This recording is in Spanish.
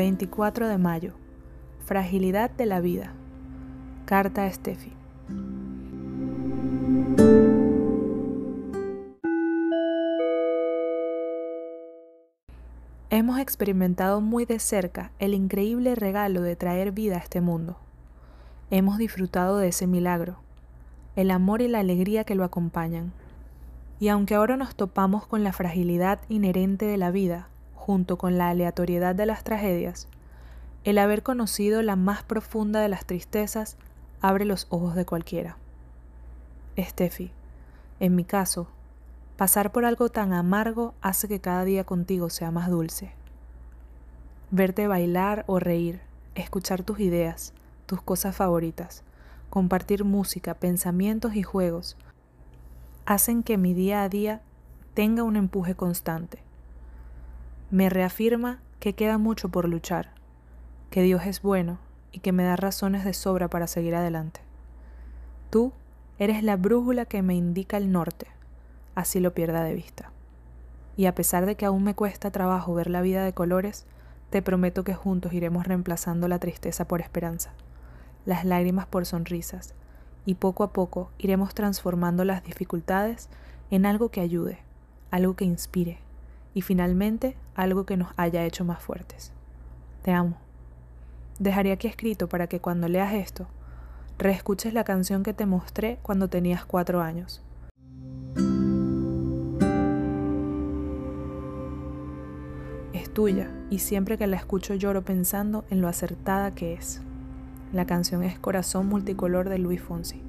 24 de mayo. Fragilidad de la vida. Carta a Steffi. Hemos experimentado muy de cerca el increíble regalo de traer vida a este mundo. Hemos disfrutado de ese milagro, el amor y la alegría que lo acompañan. Y aunque ahora nos topamos con la fragilidad inherente de la vida, junto con la aleatoriedad de las tragedias, el haber conocido la más profunda de las tristezas abre los ojos de cualquiera. Steffi, en mi caso, pasar por algo tan amargo hace que cada día contigo sea más dulce. Verte bailar o reír, escuchar tus ideas, tus cosas favoritas, compartir música, pensamientos y juegos, hacen que mi día a día tenga un empuje constante. Me reafirma que queda mucho por luchar, que Dios es bueno y que me da razones de sobra para seguir adelante. Tú eres la brújula que me indica el norte, así lo pierda de vista. Y a pesar de que aún me cuesta trabajo ver la vida de colores, te prometo que juntos iremos reemplazando la tristeza por esperanza, las lágrimas por sonrisas, y poco a poco iremos transformando las dificultades en algo que ayude, algo que inspire y finalmente algo que nos haya hecho más fuertes. Te amo. Dejaré aquí escrito para que cuando leas esto, reescuches la canción que te mostré cuando tenías cuatro años. Es tuya y siempre que la escucho lloro pensando en lo acertada que es. La canción es Corazón Multicolor de Luis Fonsi.